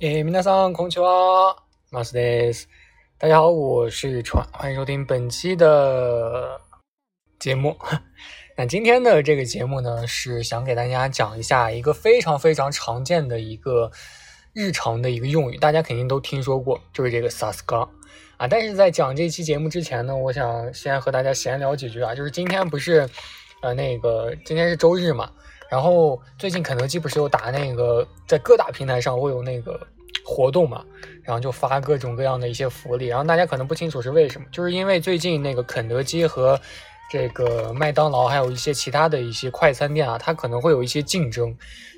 诶，皆さんこんにちは、マスです。大家好，我是川，欢迎收听本期的节目。那今天的这个节目呢，是想给大家讲一下一个非常非常常见的一个日常的一个用语，大家肯定都听说过，就是这个 “saska” 啊。但是在讲这期节目之前呢，我想先和大家闲聊几句啊，就是今天不是呃那个今天是周日嘛。 然后最近肯德基不是有打那个，在各大平台上会有那个活动嘛，然后就发各种各样的一些福利，然后大家可能不清楚是为什么，就是因为最近那个肯德基和这个麦当劳还有一些其他的一些快餐店啊，它可能会有一些竞争，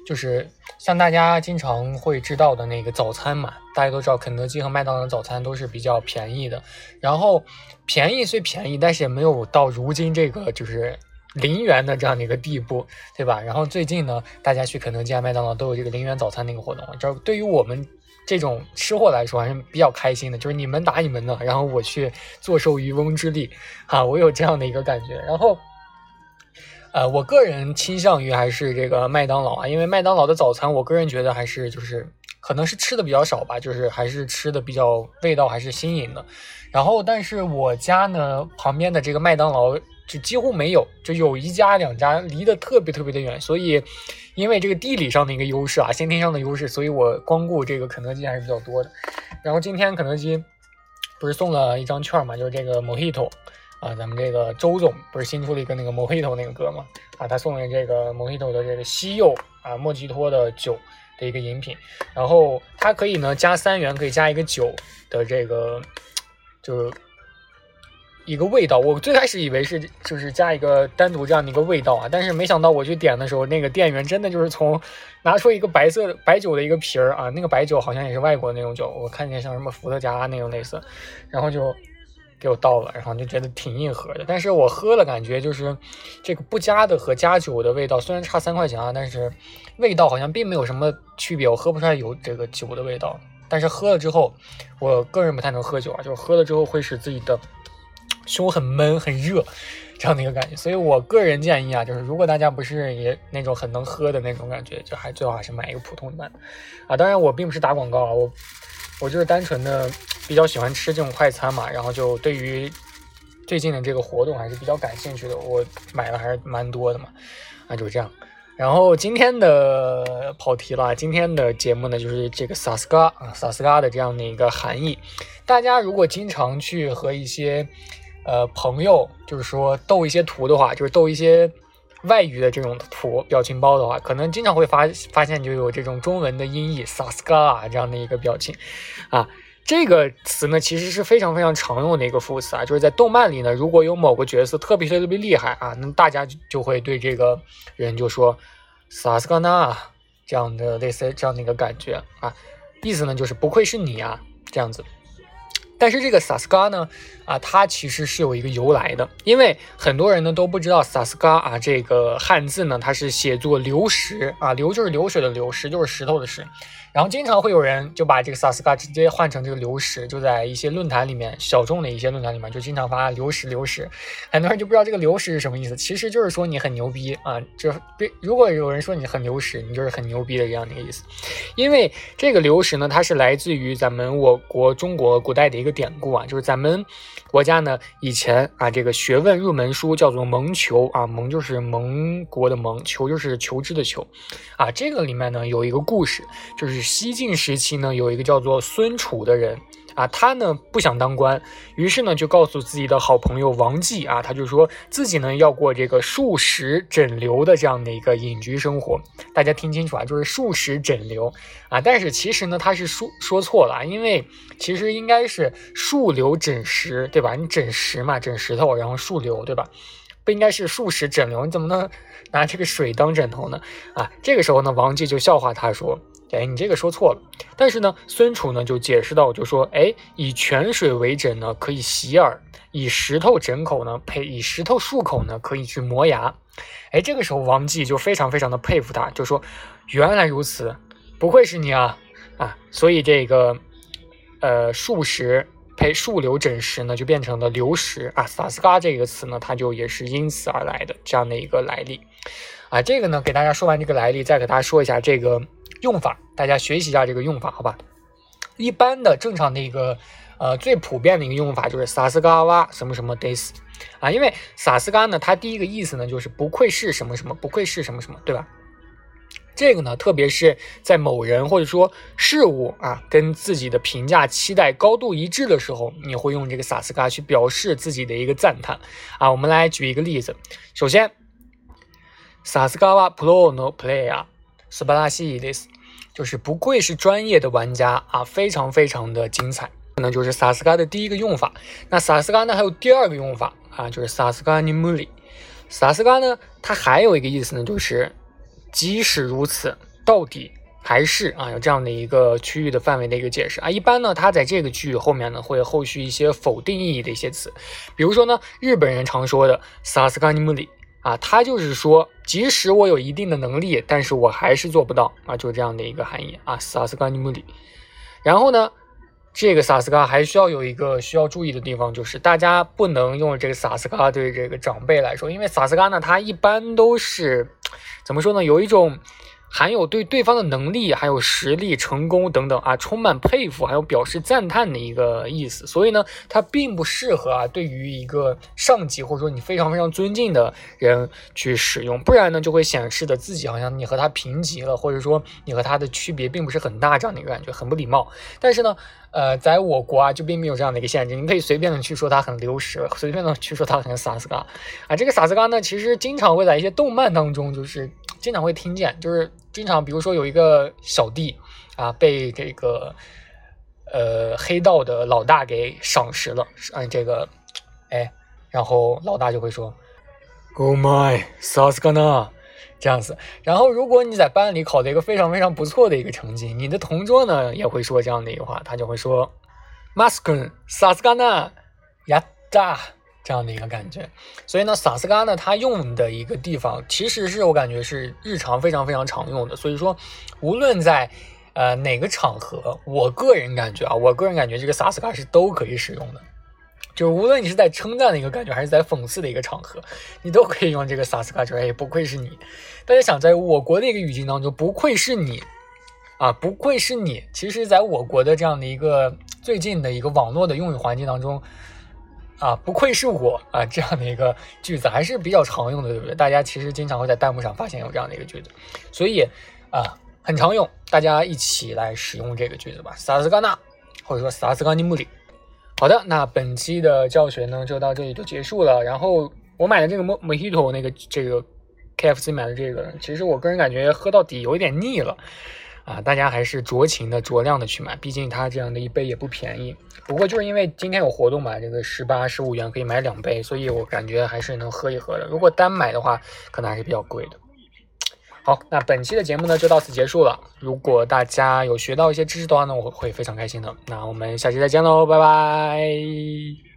就是像大家经常会知道的那个早餐嘛，大家都知道肯德基和麦当劳早餐都是比较便宜的，然后便宜虽便宜，但是也没有到如今这个就是。零元的这样的一个地步，对吧？然后最近呢，大家去肯德基、麦当劳都有这个零元早餐那个活动，这对于我们这种吃货来说还是比较开心的。就是你们打你们的，然后我去坐收渔翁之利，哈，我有这样的一个感觉。然后，呃，我个人倾向于还是这个麦当劳啊，因为麦当劳的早餐，我个人觉得还是就是可能是吃的比较少吧，就是还是吃的比较味道还是新颖的。然后，但是我家呢旁边的这个麦当劳。就几乎没有，就有一家两家离得特别特别的远，所以因为这个地理上的一个优势啊，先天上的优势，所以我光顾这个肯德基还是比较多的。然后今天肯德基不是送了一张券嘛，就是这个 Mojito 啊，咱们这个周总不是新出了一个那个 Mojito 那个歌嘛，啊，他送了这个 Mojito 的这个西柚啊莫吉托的酒的一个饮品，然后它可以呢加三元，可以加一个酒的这个就是。一个味道，我最开始以为是就是加一个单独这样的一个味道啊，但是没想到我去点的时候，那个店员真的就是从拿出一个白色白酒的一个瓶儿啊，那个白酒好像也是外国那种酒，我看见像什么伏特加那种类似，然后就给我倒了，然后就觉得挺硬核的。但是我喝了，感觉就是这个不加的和加酒的味道虽然差三块钱啊，但是味道好像并没有什么区别，我喝不出来有这个酒的味道。但是喝了之后，我个人不太能喝酒啊，就是喝了之后会使自己的。胸很闷很热，这样的一个感觉，所以我个人建议啊，就是如果大家不是也那种很能喝的那种感觉，就还最好还是买一个普通的啊。当然我并不是打广告啊，我我就是单纯的比较喜欢吃这种快餐嘛，然后就对于最近的这个活动还是比较感兴趣的，我买的还是蛮多的嘛，啊就是这样。然后今天的跑题了，今天的节目呢就是这个萨斯嘎啊萨斯嘎的这样的一个含义。大家如果经常去和一些呃，朋友就是说斗一些图的话，就是斗一些外语的这种图表情包的话，可能经常会发发现就有这种中文的音译 “saska” 这样的一个表情啊。这个词呢，其实是非常非常常用的一个副词啊，就是在动漫里呢，如果有某个角色特别特别厉害啊，那大家就会对这个人就说 “saska 这样的类似这样的一个感觉啊，意思呢就是不愧是你啊这样子。但是这个萨斯嘎呢，啊，它其实是有一个由来的，因为很多人呢都不知道萨斯嘎啊这个汉字呢，它是写作流石啊，流就是流水的流，石就是石头的石。然后经常会有人就把这个萨斯卡直接换成这个流石，就在一些论坛里面，小众的一些论坛里面就经常发流石流石，很多人就不知道这个流石是什么意思，其实就是说你很牛逼啊，就如果有人说你很牛屎，你就是很牛逼的这样的一个意思。因为这个流石呢，它是来自于咱们我国中国古代的一个典故啊，就是咱们国家呢以前啊这个学问入门书叫做蒙求啊，蒙就是蒙国的蒙，求就是求知的求啊，这个里面呢有一个故事，就是。西晋时期呢，有一个叫做孙楚的人啊，他呢不想当官，于是呢就告诉自己的好朋友王继啊，他就说自己呢要过这个数十枕流的这样的一个隐居生活。大家听清楚啊，就是数十枕流啊，但是其实呢他是说说错了，因为其实应该是数流整石，对吧？你整石嘛，整石头，然后数流，对吧？不应该是数十枕流，你怎么能拿这个水当枕头呢？啊，这个时候呢，王继就笑话他说。哎，你这个说错了。但是呢，孙楚呢就解释到，就说，哎，以泉水为枕呢，可以洗耳；以石头枕口呢，呸，以石头漱口呢，可以去磨牙。哎，这个时候王继就非常非常的佩服他，就说，原来如此，不愧是你啊啊！所以这个，呃，漱石呸，漱流枕石呢，就变成了流石啊。萨斯嘎这个词呢，它就也是因此而来的这样的一个来历。啊，这个呢，给大家说完这个来历，再给大家说一下这个用法，大家学习一下这个用法，好吧？一般的正常的一个呃最普遍的一个用法就是萨斯嘎哇什么什么 this 啊，因为萨斯嘎呢，它第一个意思呢就是不愧是什么什么，不愧是什么什么，对吧？这个呢，特别是在某人或者说事物啊跟自己的评价期待高度一致的时候，你会用这个萨斯嘎去表示自己的一个赞叹啊。我们来举一个例子，首先，萨斯嘎哇 pro no play 啊斯巴拉西伊 this，就是不愧是专业的玩家啊，非常非常的精彩。可能就是萨斯嘎的第一个用法。那萨斯嘎呢还有第二个用法啊，就是萨斯嘎尼穆里。萨斯嘎呢，它还有一个意思呢，就是。即使如此，到底还是啊有这样的一个区域的范围的一个解释啊。一般呢，它在这个句后面呢会后续一些否定意义的一些词，比如说呢，日本人常说的“萨斯卡尼姆里”啊，他就是说，即使我有一定的能力，但是我还是做不到啊，就是这样的一个含义啊，“萨斯卡尼姆里”。然后呢，这个萨斯卡还需要有一个需要注意的地方，就是大家不能用这个萨斯卡对这个长辈来说，因为萨斯卡呢，它一般都是。怎么说呢？有一种含有对对方的能力、还有实力、成功等等啊，充满佩服，还有表示赞叹的一个意思。所以呢，它并不适合啊，对于一个上级或者说你非常非常尊敬的人去使用。不然呢，就会显示的自己好像你和他平级了，或者说你和他的区别并不是很大，这样的一个感觉很不礼貌。但是呢，呃，在我国啊，就并没有这样的一个限制，你可以随便的去说他很流失，随便的去说他很萨斯嘎啊。这个萨斯嘎呢，其实经常会在一些动漫当中就是。经常会听见，就是经常，比如说有一个小弟啊，被这个呃黑道的老大给赏识了，嗯，这个哎，然后老大就会说，Oh my，萨斯卡纳，这样子。然后如果你在班里考了一个非常非常不错的一个成绩，你的同桌呢也会说这样的一句话，他就会说，Maskun，萨斯卡纳，呀哒。这样的一个感觉，所以呢，萨斯嘎呢，它用的一个地方，其实是我感觉是日常非常非常常用的。所以说，无论在呃哪个场合，我个人感觉啊，我个人感觉这个萨斯嘎是都可以使用的。就无论你是在称赞的一个感觉，还是在讽刺的一个场合，你都可以用这个萨斯嘎。就哎，不愧是你！大家想，在我国的一个语境当中，不愧是你啊，不愧是你。其实，在我国的这样的一个最近的一个网络的用语环境当中。啊，不愧是我啊！这样的一个句子还是比较常用的，对不对？大家其实经常会在弹幕上发现有这样的一个句子，所以啊，很常用。大家一起来使用这个句子吧，萨斯嘎纳，或者说萨斯嘎尼穆里。好的，那本期的教学呢就到这里就结束了。然后我买的这个莫莫希托那个这个 KFC 买的这个，其实我个人感觉喝到底有一点腻了。啊，大家还是酌情的、酌量的去买，毕竟它这样的一杯也不便宜。不过就是因为今天有活动嘛，这个十八、十五元可以买两杯，所以我感觉还是能喝一喝的。如果单买的话，可能还是比较贵的。好，那本期的节目呢就到此结束了。如果大家有学到一些知识的话呢，我会非常开心的。那我们下期再见喽，拜拜。